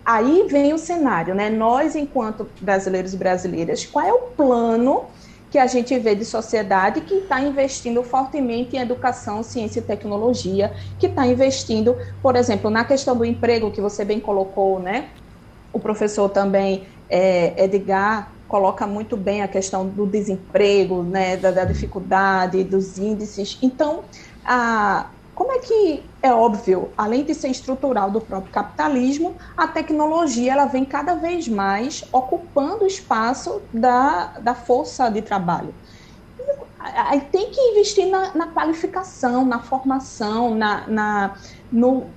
aí vem o cenário, né? Nós, enquanto brasileiros e brasileiras, qual é o plano que a gente vê de sociedade que está investindo fortemente em educação, ciência e tecnologia, que está investindo, por exemplo, na questão do emprego, que você bem colocou, né? O professor também, é, Edgar, coloca muito bem a questão do desemprego, né, da, da dificuldade, dos índices. Então, a, como é que é óbvio, além de ser estrutural do próprio capitalismo, a tecnologia ela vem cada vez mais ocupando o espaço da, da força de trabalho. Aí tem que investir na, na qualificação, na formação, na, na, no,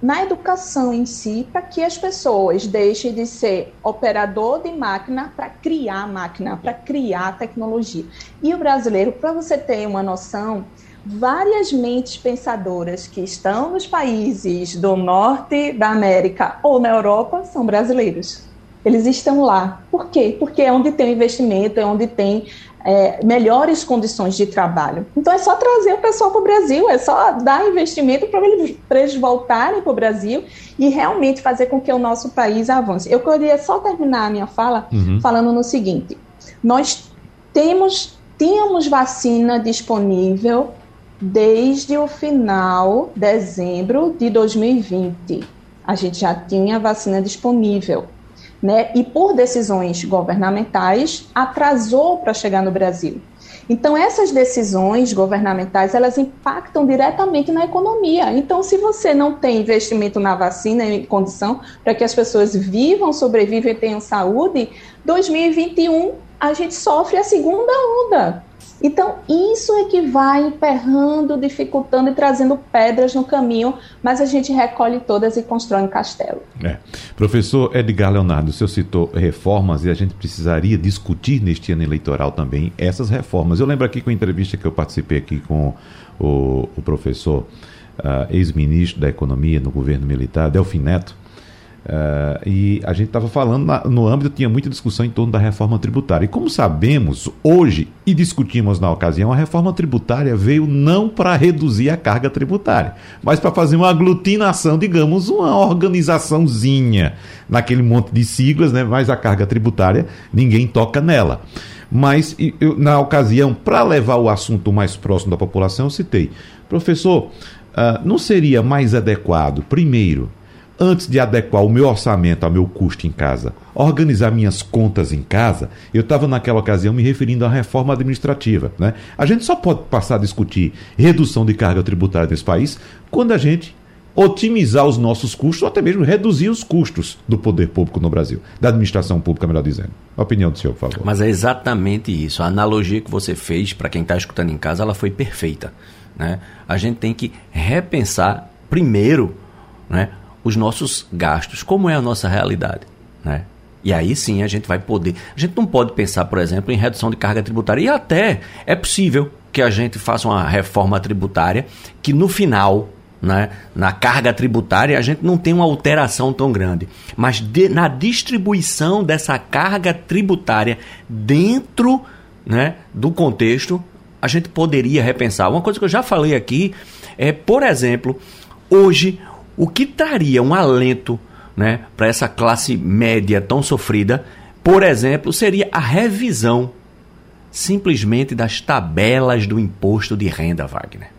na educação em si, para que as pessoas deixem de ser operador de máquina para criar máquina, para criar tecnologia. E o brasileiro, para você ter uma noção, várias mentes pensadoras que estão nos países do norte da América ou na Europa são brasileiros. Eles estão lá. Por quê? Porque é onde tem investimento, é onde tem é, melhores condições de trabalho. Então é só trazer o pessoal para o Brasil, é só dar investimento para eles, eles voltarem para o Brasil e realmente fazer com que o nosso país avance. Eu queria só terminar a minha fala uhum. falando no seguinte: nós temos tínhamos vacina disponível desde o final de dezembro de 2020. A gente já tinha vacina disponível. Né? E por decisões governamentais, atrasou para chegar no Brasil. Então, essas decisões governamentais, elas impactam diretamente na economia. Então, se você não tem investimento na vacina em condição para que as pessoas vivam, sobrevivam e tenham saúde, 2021 a gente sofre a segunda onda. Então, isso é que vai emperrando, dificultando e trazendo pedras no caminho, mas a gente recolhe todas e constrói um castelo. É. Professor Edgar Leonardo, o senhor citou reformas e a gente precisaria discutir neste ano eleitoral também essas reformas. Eu lembro aqui com a entrevista que eu participei aqui com o, o professor uh, ex-ministro da Economia no governo militar, Delfim Neto, Uh, e a gente estava falando na, no âmbito, tinha muita discussão em torno da reforma tributária. E como sabemos, hoje, e discutimos na ocasião, a reforma tributária veio não para reduzir a carga tributária, mas para fazer uma aglutinação, digamos, uma organizaçãozinha naquele monte de siglas, né? mas a carga tributária ninguém toca nela. Mas eu, na ocasião, para levar o assunto mais próximo da população, eu citei, professor, uh, não seria mais adequado, primeiro, antes de adequar o meu orçamento ao meu custo em casa, organizar minhas contas em casa, eu estava naquela ocasião me referindo à reforma administrativa. Né? A gente só pode passar a discutir redução de carga tributária nesse país quando a gente otimizar os nossos custos ou até mesmo reduzir os custos do poder público no Brasil, da administração pública, melhor dizendo. A opinião do senhor, por favor. Mas é exatamente isso. A analogia que você fez, para quem está escutando em casa, ela foi perfeita. Né? A gente tem que repensar primeiro né, os nossos gastos, como é a nossa realidade, né? E aí sim a gente vai poder. A gente não pode pensar, por exemplo, em redução de carga tributária. E até é possível que a gente faça uma reforma tributária que no final, né, na carga tributária, a gente não tem uma alteração tão grande. Mas de, na distribuição dessa carga tributária dentro né, do contexto, a gente poderia repensar. Uma coisa que eu já falei aqui é, por exemplo, hoje, o que traria um alento né, para essa classe média tão sofrida, por exemplo, seria a revisão simplesmente das tabelas do imposto de renda, Wagner.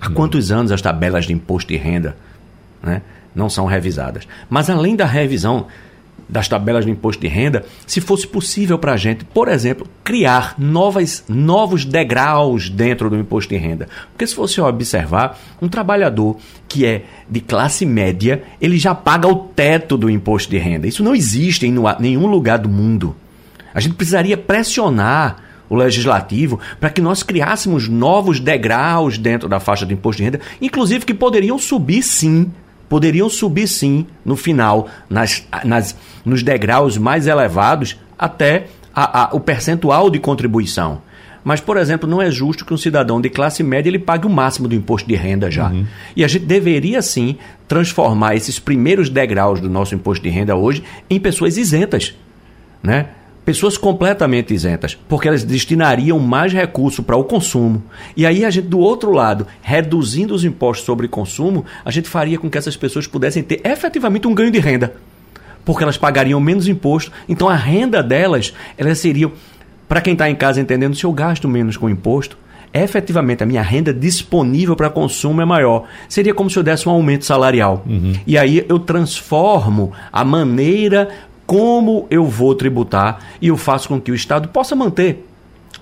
Há quantos anos as tabelas de imposto de renda né, não são revisadas? Mas além da revisão das tabelas de imposto de renda, se fosse possível para a gente, por exemplo, criar novas, novos degraus dentro do imposto de renda. Porque se você observar, um trabalhador que é de classe média, ele já paga o teto do imposto de renda. Isso não existe em nenhum lugar do mundo. A gente precisaria pressionar o legislativo para que nós criássemos novos degraus dentro da faixa de imposto de renda, inclusive que poderiam subir sim, poderiam subir sim no final, nas, nas, nos degraus mais elevados, até a, a, o percentual de contribuição. Mas, por exemplo, não é justo que um cidadão de classe média ele pague o máximo do imposto de renda já. Uhum. E a gente deveria sim transformar esses primeiros degraus do nosso imposto de renda hoje em pessoas isentas. Né? Pessoas completamente isentas, porque elas destinariam mais recurso para o consumo. E aí a gente, do outro lado, reduzindo os impostos sobre consumo, a gente faria com que essas pessoas pudessem ter efetivamente um ganho de renda, porque elas pagariam menos imposto. Então a renda delas, elas seriam, para quem está em casa entendendo, se eu gasto menos com imposto, efetivamente a minha renda disponível para consumo é maior. Seria como se eu desse um aumento salarial. Uhum. E aí eu transformo a maneira como eu vou tributar e eu faço com que o Estado possa manter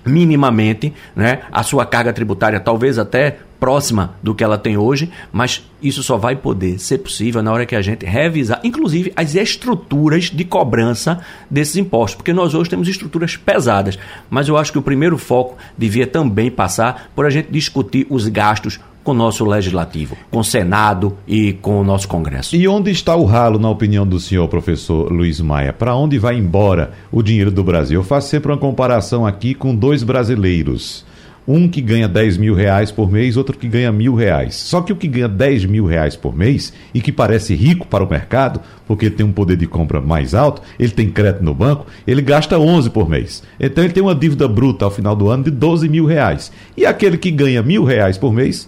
minimamente né, a sua carga tributária, talvez até próxima do que ela tem hoje, mas isso só vai poder ser possível na hora que a gente revisar, inclusive, as estruturas de cobrança desses impostos, porque nós hoje temos estruturas pesadas, mas eu acho que o primeiro foco devia também passar por a gente discutir os gastos com o nosso legislativo, com o Senado e com o nosso Congresso. E onde está o ralo, na opinião do senhor professor Luiz Maia? Para onde vai embora o dinheiro do Brasil? Eu faço sempre uma comparação aqui com dois brasileiros. Um que ganha 10 mil reais por mês, outro que ganha mil reais. Só que o que ganha 10 mil reais por mês e que parece rico para o mercado, porque tem um poder de compra mais alto, ele tem crédito no banco, ele gasta 11 por mês. Então ele tem uma dívida bruta ao final do ano de 12 mil reais. E aquele que ganha mil reais por mês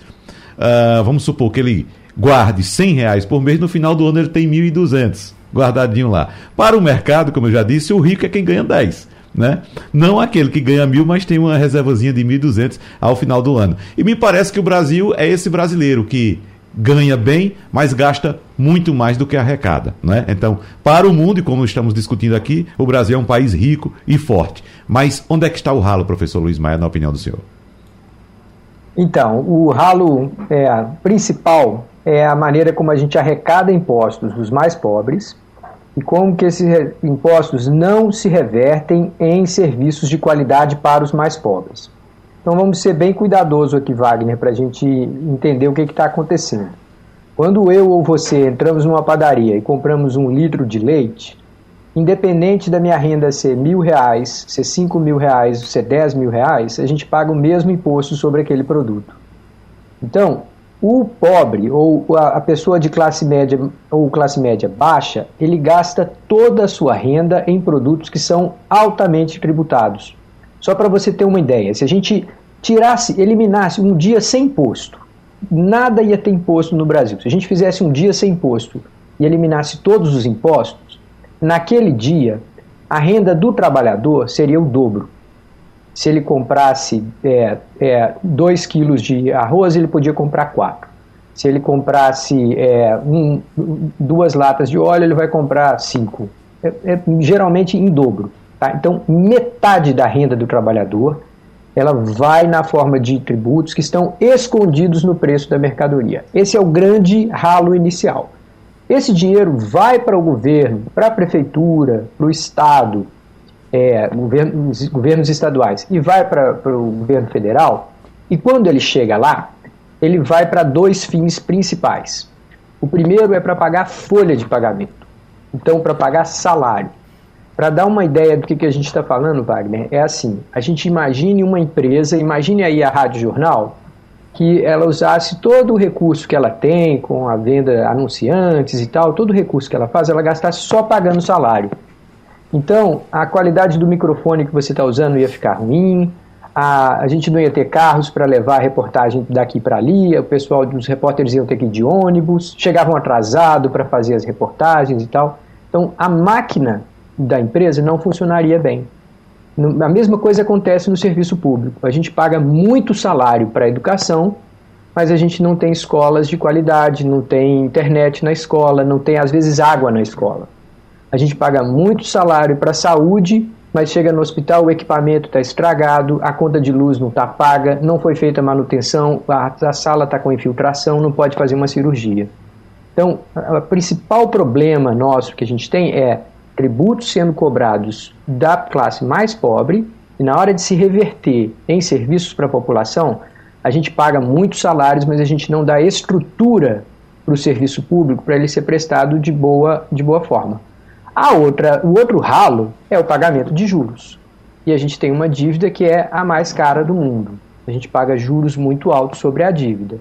uh, vamos supor que ele guarde 100 reais por mês, no final do ano ele tem 1.200 guardadinho lá. Para o mercado, como eu já disse, o rico é quem ganha 10. Né? Não aquele que ganha mil, mas tem uma reservazinha de 1.200 ao final do ano. E me parece que o Brasil é esse brasileiro que ganha bem, mas gasta muito mais do que arrecada. Né? Então, para o mundo, e como estamos discutindo aqui, o Brasil é um país rico e forte. Mas onde é que está o ralo, professor Luiz Maia, na opinião do senhor? Então, o ralo é, principal é a maneira como a gente arrecada impostos dos mais pobres e como que esses impostos não se revertem em serviços de qualidade para os mais pobres. Então vamos ser bem cuidadosos aqui, Wagner, para a gente entender o que está acontecendo. Quando eu ou você entramos numa padaria e compramos um litro de leite, independente da minha renda ser mil reais, ser cinco mil reais, ser dez mil reais, a gente paga o mesmo imposto sobre aquele produto. Então, o pobre ou a pessoa de classe média ou classe média baixa, ele gasta toda a sua renda em produtos que são altamente tributados. Só para você ter uma ideia, se a gente tirasse, eliminasse um dia sem imposto, nada ia ter imposto no Brasil. Se a gente fizesse um dia sem imposto e eliminasse todos os impostos, naquele dia, a renda do trabalhador seria o dobro. Se ele comprasse 2 é, é, quilos de arroz, ele podia comprar 4. Se ele comprasse é, um, duas latas de óleo, ele vai comprar 5. É, é, geralmente em dobro. Tá? Então, metade da renda do trabalhador ela vai na forma de tributos que estão escondidos no preço da mercadoria. Esse é o grande ralo inicial. Esse dinheiro vai para o governo, para a prefeitura, para o Estado, é, governos, governos estaduais e vai para, o governo federal. E quando ele chega lá, ele vai para dois fins principais. O primeiro é para pagar folha de pagamento, então para pagar salário. Para dar uma ideia do que, que a gente está falando, Wagner, é assim: a gente imagine uma empresa, imagine aí a Rádio Jornal, que ela usasse todo o recurso que ela tem, com a venda anunciantes e tal, todo o recurso que ela faz, ela gastasse só pagando salário. Então, a qualidade do microfone que você está usando ia ficar ruim, a, a gente não ia ter carros para levar a reportagem daqui para ali, o pessoal dos repórteres iam ter que ir de ônibus, chegavam atrasado para fazer as reportagens e tal. Então, a máquina da empresa não funcionaria bem. A mesma coisa acontece no serviço público. A gente paga muito salário para a educação, mas a gente não tem escolas de qualidade, não tem internet na escola, não tem às vezes água na escola. A gente paga muito salário para a saúde, mas chega no hospital, o equipamento está estragado, a conta de luz não está paga, não foi feita manutenção, a, a sala está com infiltração, não pode fazer uma cirurgia. Então, o principal problema nosso que a gente tem é tributos sendo cobrados da classe mais pobre e na hora de se reverter em serviços para a população, a gente paga muitos salários, mas a gente não dá estrutura para o serviço público para ele ser prestado de boa, de boa forma. A outra, o outro ralo é o pagamento de juros. E a gente tem uma dívida que é a mais cara do mundo. A gente paga juros muito altos sobre a dívida.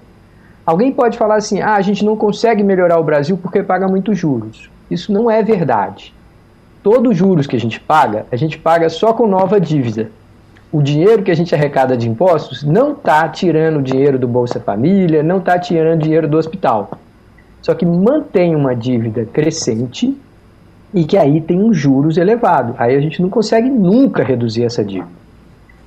Alguém pode falar assim: ah, a gente não consegue melhorar o Brasil porque paga muitos juros. Isso não é verdade. Todos os juros que a gente paga, a gente paga só com nova dívida. O dinheiro que a gente arrecada de impostos não está tirando dinheiro do Bolsa Família, não está tirando dinheiro do hospital. Só que mantém uma dívida crescente e que aí tem um juros elevado. Aí a gente não consegue nunca reduzir essa dívida.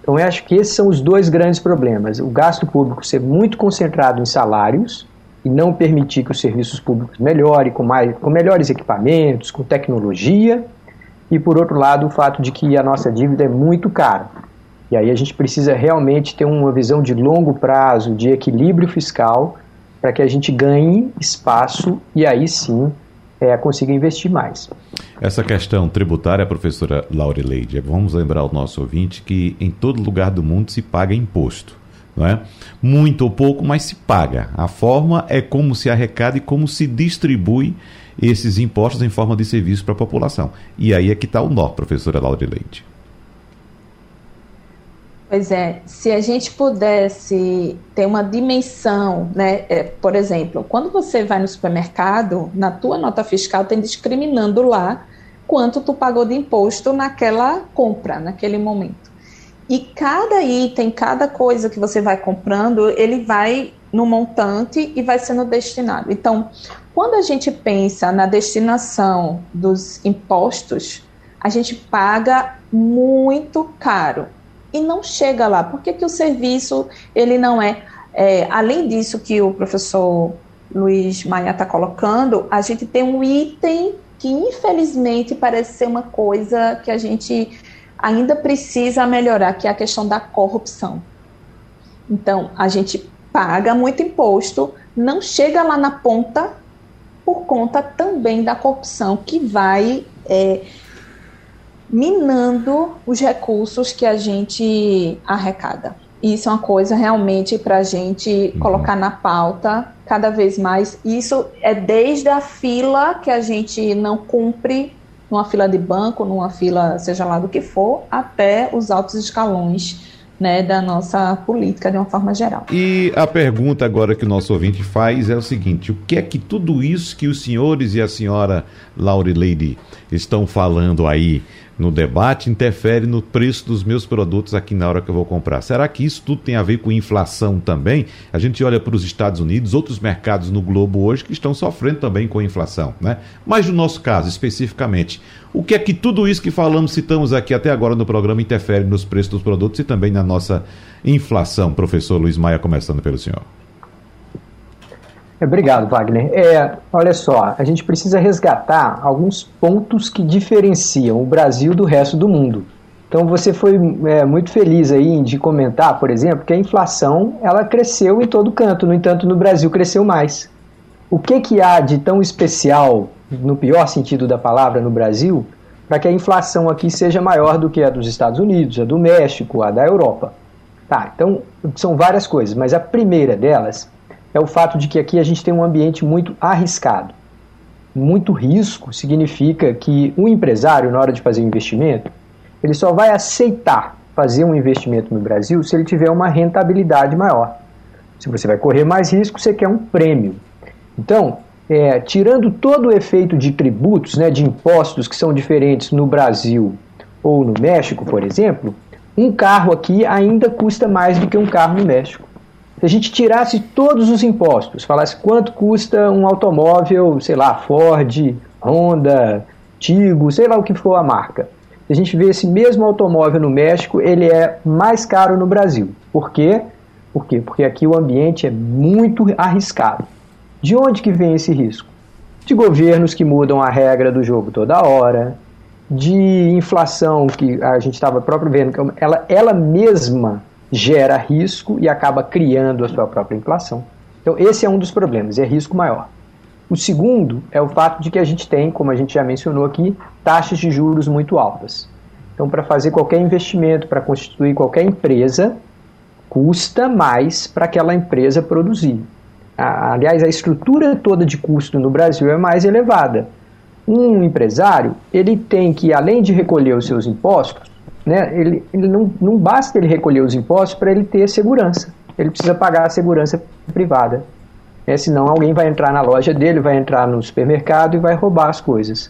Então eu acho que esses são os dois grandes problemas. O gasto público ser muito concentrado em salários e não permitir que os serviços públicos melhorem com, mais, com melhores equipamentos, com tecnologia. E por outro lado, o fato de que a nossa dívida é muito cara. E aí a gente precisa realmente ter uma visão de longo prazo, de equilíbrio fiscal, para que a gente ganhe espaço e aí sim é, consiga investir mais. Essa questão tributária, professora Laurileide, vamos lembrar ao nosso ouvinte que em todo lugar do mundo se paga imposto. Não é? Muito ou pouco, mas se paga. A forma é como se arrecada e como se distribui esses impostos em forma de serviço para a população. E aí é que está o nó, professora Laurileide. Pois é, se a gente pudesse ter uma dimensão, né? É, por exemplo, quando você vai no supermercado, na tua nota fiscal tem discriminando lá quanto tu pagou de imposto naquela compra, naquele momento. E cada item, cada coisa que você vai comprando, ele vai no montante e vai sendo destinado. Então, quando a gente pensa na destinação dos impostos, a gente paga muito caro e não chega lá. Por que, que o serviço ele não é, é além disso que o professor Luiz Maia está colocando, a gente tem um item que infelizmente parece ser uma coisa que a gente ainda precisa melhorar, que é a questão da corrupção. Então, a gente paga muito imposto, não chega lá na ponta por conta também da corrupção que vai é, minando os recursos que a gente arrecada. Isso é uma coisa realmente para a gente uhum. colocar na pauta cada vez mais. Isso é desde a fila que a gente não cumpre, numa fila de banco, numa fila, seja lá do que for, até os altos escalões né, da nossa política de uma forma geral. E a pergunta agora que o nosso ouvinte faz é o seguinte: o que é que tudo isso que os senhores e a senhora Laurileide estão falando aí no debate interfere no preço dos meus produtos aqui na hora que eu vou comprar. Será que isso tudo tem a ver com inflação também? A gente olha para os Estados Unidos, outros mercados no globo hoje que estão sofrendo também com inflação, né? Mas no nosso caso, especificamente, o que é que tudo isso que falamos, citamos aqui até agora no programa, interfere nos preços dos produtos e também na nossa inflação? Professor Luiz Maia, começando pelo senhor. Obrigado, Wagner. É, olha só, a gente precisa resgatar alguns pontos que diferenciam o Brasil do resto do mundo. Então você foi é, muito feliz aí de comentar, por exemplo, que a inflação ela cresceu em todo canto, no entanto no Brasil cresceu mais. O que, que há de tão especial, no pior sentido da palavra, no Brasil, para que a inflação aqui seja maior do que a dos Estados Unidos, a do México, a da Europa? Tá, então são várias coisas, mas a primeira delas é o fato de que aqui a gente tem um ambiente muito arriscado. Muito risco significa que o empresário, na hora de fazer um investimento, ele só vai aceitar fazer um investimento no Brasil se ele tiver uma rentabilidade maior. Se você vai correr mais risco, você quer um prêmio. Então, é, tirando todo o efeito de tributos, né, de impostos que são diferentes no Brasil ou no México, por exemplo, um carro aqui ainda custa mais do que um carro no México. Se a gente tirasse todos os impostos, falasse quanto custa um automóvel, sei lá, Ford, Honda, Tigo, sei lá o que for a marca. Se a gente vê esse mesmo automóvel no México, ele é mais caro no Brasil. Por quê? Por quê? Porque aqui o ambiente é muito arriscado. De onde que vem esse risco? De governos que mudam a regra do jogo toda hora, de inflação que a gente estava próprio vendo, ela, ela mesma gera risco e acaba criando a sua própria inflação. Então, esse é um dos problemas, é risco maior. O segundo é o fato de que a gente tem, como a gente já mencionou aqui, taxas de juros muito altas. Então, para fazer qualquer investimento, para constituir qualquer empresa, custa mais para aquela empresa produzir. Aliás, a estrutura toda de custo no Brasil é mais elevada um empresário ele tem que, além de recolher os seus impostos, né, ele, ele não, não basta ele recolher os impostos para ele ter segurança. Ele precisa pagar a segurança privada. Né, senão alguém vai entrar na loja dele, vai entrar no supermercado e vai roubar as coisas.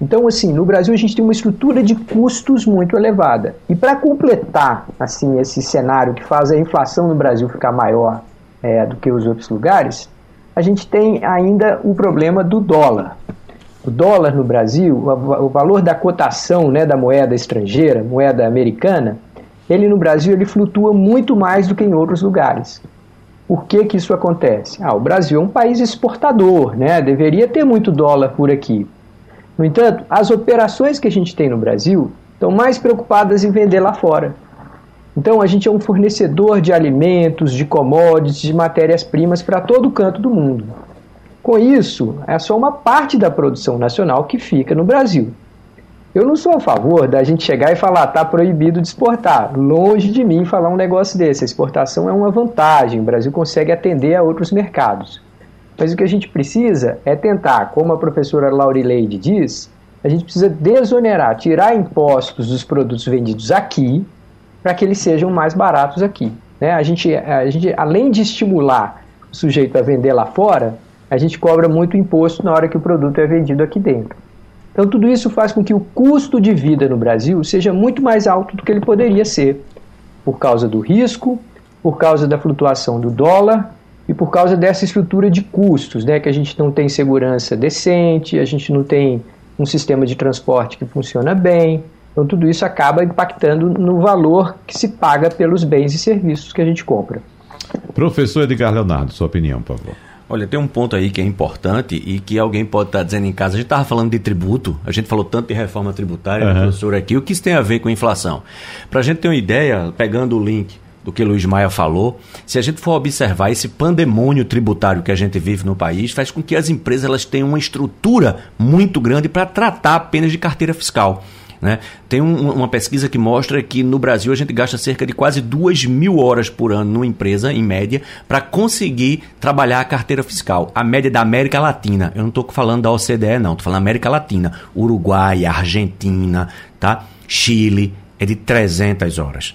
Então, assim, no Brasil a gente tem uma estrutura de custos muito elevada. E para completar assim esse cenário que faz a inflação no Brasil ficar maior é, do que os outros lugares, a gente tem ainda o problema do dólar o dólar no Brasil, o valor da cotação né, da moeda estrangeira, moeda americana, ele no Brasil ele flutua muito mais do que em outros lugares. Por que, que isso acontece? Ah, o Brasil é um país exportador, né? deveria ter muito dólar por aqui. No entanto, as operações que a gente tem no Brasil estão mais preocupadas em vender lá fora. Então, a gente é um fornecedor de alimentos, de commodities, de matérias-primas para todo canto do mundo. Com isso, é só uma parte da produção nacional que fica no Brasil. Eu não sou a favor da gente chegar e falar está proibido de exportar. Longe de mim falar um negócio desse. A exportação é uma vantagem. O Brasil consegue atender a outros mercados. Mas o que a gente precisa é tentar, como a professora Laurileide diz, a gente precisa desonerar, tirar impostos dos produtos vendidos aqui para que eles sejam mais baratos aqui. Né? A, gente, a gente, além de estimular o sujeito a vender lá fora, a gente cobra muito imposto na hora que o produto é vendido aqui dentro. Então, tudo isso faz com que o custo de vida no Brasil seja muito mais alto do que ele poderia ser, por causa do risco, por causa da flutuação do dólar e por causa dessa estrutura de custos, né, que a gente não tem segurança decente, a gente não tem um sistema de transporte que funciona bem. Então, tudo isso acaba impactando no valor que se paga pelos bens e serviços que a gente compra. Professor Edgar Leonardo, sua opinião, por favor. Olha, tem um ponto aí que é importante e que alguém pode estar tá dizendo em casa. A gente estava falando de tributo, a gente falou tanto de reforma tributária, uhum. professor, aqui. O que isso tem a ver com inflação? Para a gente ter uma ideia, pegando o link do que Luiz Maia falou, se a gente for observar esse pandemônio tributário que a gente vive no país, faz com que as empresas elas tenham uma estrutura muito grande para tratar apenas de carteira fiscal. Né? Tem um, uma pesquisa que mostra que no Brasil a gente gasta cerca de quase 2 mil horas por ano numa empresa, em média, para conseguir trabalhar a carteira fiscal. A média da América Latina. Eu não estou falando da OCDE, não. Estou falando América Latina. Uruguai, Argentina, tá? Chile, é de 300 horas.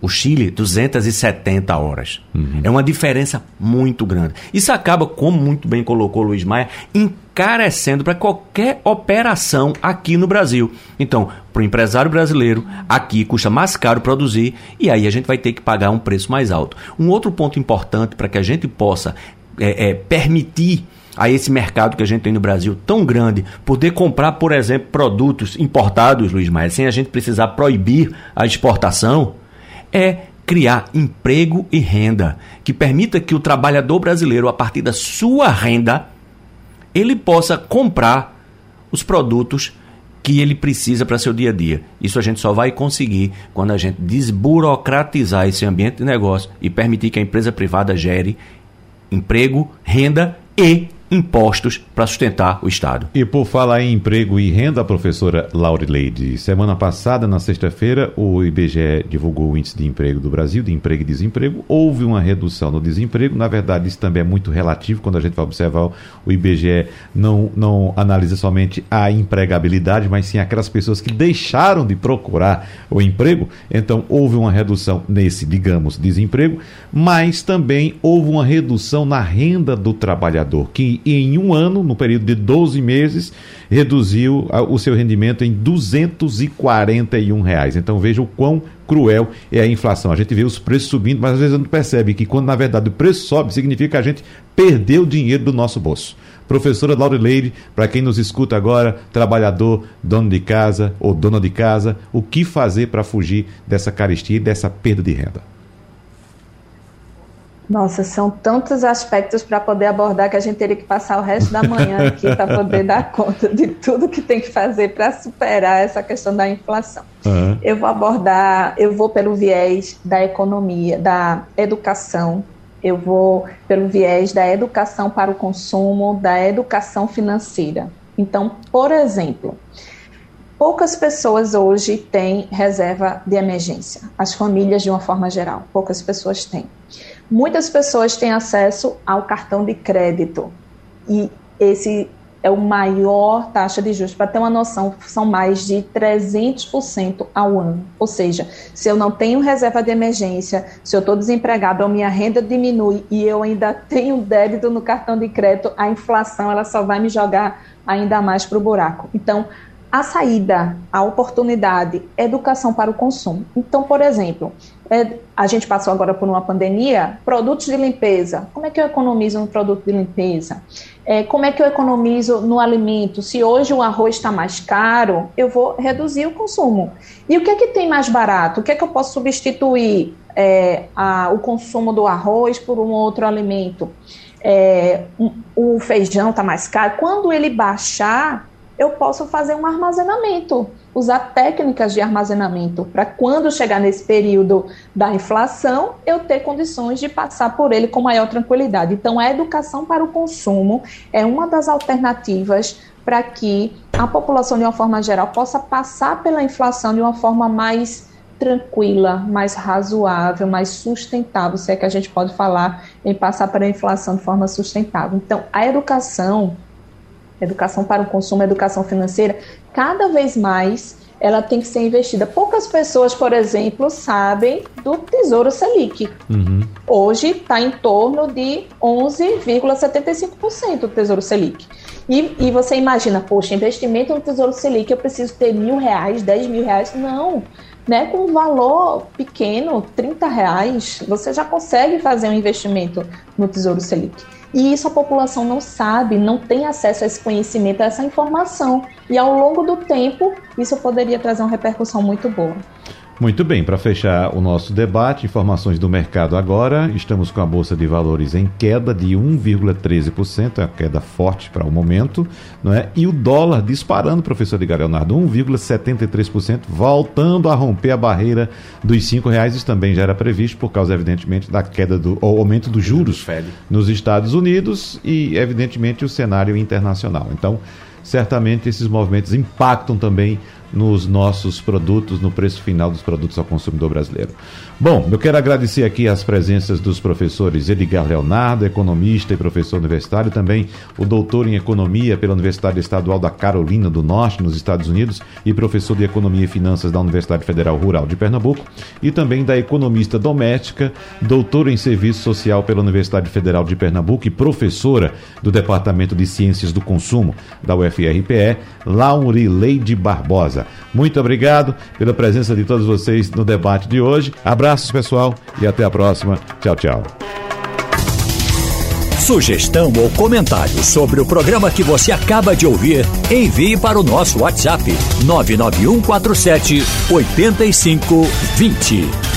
O Chile, 270 horas. Uhum. É uma diferença muito grande. Isso acaba, como muito bem colocou o Luiz Maia, encarecendo para qualquer operação aqui no Brasil. Então, para o empresário brasileiro, aqui custa mais caro produzir e aí a gente vai ter que pagar um preço mais alto. Um outro ponto importante para que a gente possa é, é, permitir a esse mercado que a gente tem no Brasil tão grande, poder comprar, por exemplo, produtos importados, Luiz Maia, sem a gente precisar proibir a exportação, é criar emprego e renda que permita que o trabalhador brasileiro, a partir da sua renda, ele possa comprar os produtos que ele precisa para seu dia a dia. Isso a gente só vai conseguir quando a gente desburocratizar esse ambiente de negócio e permitir que a empresa privada gere emprego, renda e impostos para sustentar o Estado. E por falar em emprego e renda, professora Laurileide, semana passada, na sexta-feira, o IBGE divulgou o índice de emprego do Brasil, de emprego e desemprego. Houve uma redução no desemprego. Na verdade, isso também é muito relativo quando a gente vai observar o IBGE não, não analisa somente a empregabilidade, mas sim aquelas pessoas que deixaram de procurar o emprego. Então, houve uma redução nesse, digamos, desemprego, mas também houve uma redução na renda do trabalhador, que em um ano, no período de 12 meses, reduziu o seu rendimento em 241 reais. Então veja o quão cruel é a inflação. A gente vê os preços subindo, mas às vezes a gente percebe que quando na verdade o preço sobe, significa que a gente perdeu dinheiro do nosso bolso. Professora Laurileide, para quem nos escuta agora, trabalhador, dono de casa ou dona de casa, o que fazer para fugir dessa carestia e dessa perda de renda? Nossa, são tantos aspectos para poder abordar que a gente teria que passar o resto da manhã aqui para poder dar conta de tudo que tem que fazer para superar essa questão da inflação. Uhum. Eu vou abordar, eu vou pelo viés da economia, da educação, eu vou pelo viés da educação para o consumo, da educação financeira. Então, por exemplo, poucas pessoas hoje têm reserva de emergência, as famílias de uma forma geral, poucas pessoas têm. Muitas pessoas têm acesso ao cartão de crédito e esse é o maior taxa de juros. Para ter uma noção, são mais de 300% ao ano. Ou seja, se eu não tenho reserva de emergência, se eu estou desempregado, a minha renda diminui e eu ainda tenho débito no cartão de crédito, a inflação ela só vai me jogar ainda mais para o buraco. Então, a saída, a oportunidade, educação para o consumo. Então, por exemplo, é, a gente passou agora por uma pandemia, produtos de limpeza. Como é que eu economizo no produto de limpeza? É, como é que eu economizo no alimento? Se hoje o arroz está mais caro, eu vou reduzir o consumo. E o que é que tem mais barato? O que é que eu posso substituir é, a, o consumo do arroz por um outro alimento? É, o feijão está mais caro. Quando ele baixar, eu posso fazer um armazenamento, usar técnicas de armazenamento para quando chegar nesse período da inflação, eu ter condições de passar por ele com maior tranquilidade. Então, a educação para o consumo é uma das alternativas para que a população, de uma forma geral, possa passar pela inflação de uma forma mais tranquila, mais razoável, mais sustentável, se é que a gente pode falar em passar pela inflação de forma sustentável. Então, a educação educação para o consumo, educação financeira, cada vez mais ela tem que ser investida. Poucas pessoas, por exemplo, sabem do Tesouro Selic. Uhum. Hoje está em torno de 11,75% do Tesouro Selic. E, e, você imagina, poxa, investimento no Tesouro Selic, eu preciso ter mil reais, dez mil reais. Não, né? Com um valor pequeno, 30 reais, você já consegue fazer um investimento no Tesouro Selic. E isso a população não sabe, não tem acesso a esse conhecimento, a essa informação. E ao longo do tempo, isso poderia trazer uma repercussão muito boa. Muito bem, para fechar o nosso debate, informações do mercado agora. Estamos com a Bolsa de Valores em queda de 1,13%, é uma queda forte para o momento, não é? E o dólar disparando, professor de Leonardo, 1,73%, voltando a romper a barreira dos R$ reais. Isso também já era previsto por causa, evidentemente, da queda do ou aumento dos juros nos Estados Unidos e, evidentemente, o cenário internacional. Então, certamente esses movimentos impactam também nos nossos produtos, no preço final dos produtos ao consumidor brasileiro. Bom, eu quero agradecer aqui as presenças dos professores Edgar Leonardo, economista e professor universitário, também o doutor em economia pela Universidade Estadual da Carolina do Norte, nos Estados Unidos, e professor de economia e finanças da Universidade Federal Rural de Pernambuco, e também da economista doméstica, doutor em serviço social pela Universidade Federal de Pernambuco e professora do Departamento de Ciências do Consumo da UFRPE, Lauri Leide Barbosa. Muito obrigado pela presença de todos vocês no debate de hoje. Abraços, pessoal, e até a próxima. Tchau, tchau. Sugestão ou comentário sobre o programa que você acaba de ouvir, envie para o nosso WhatsApp 99147 8520.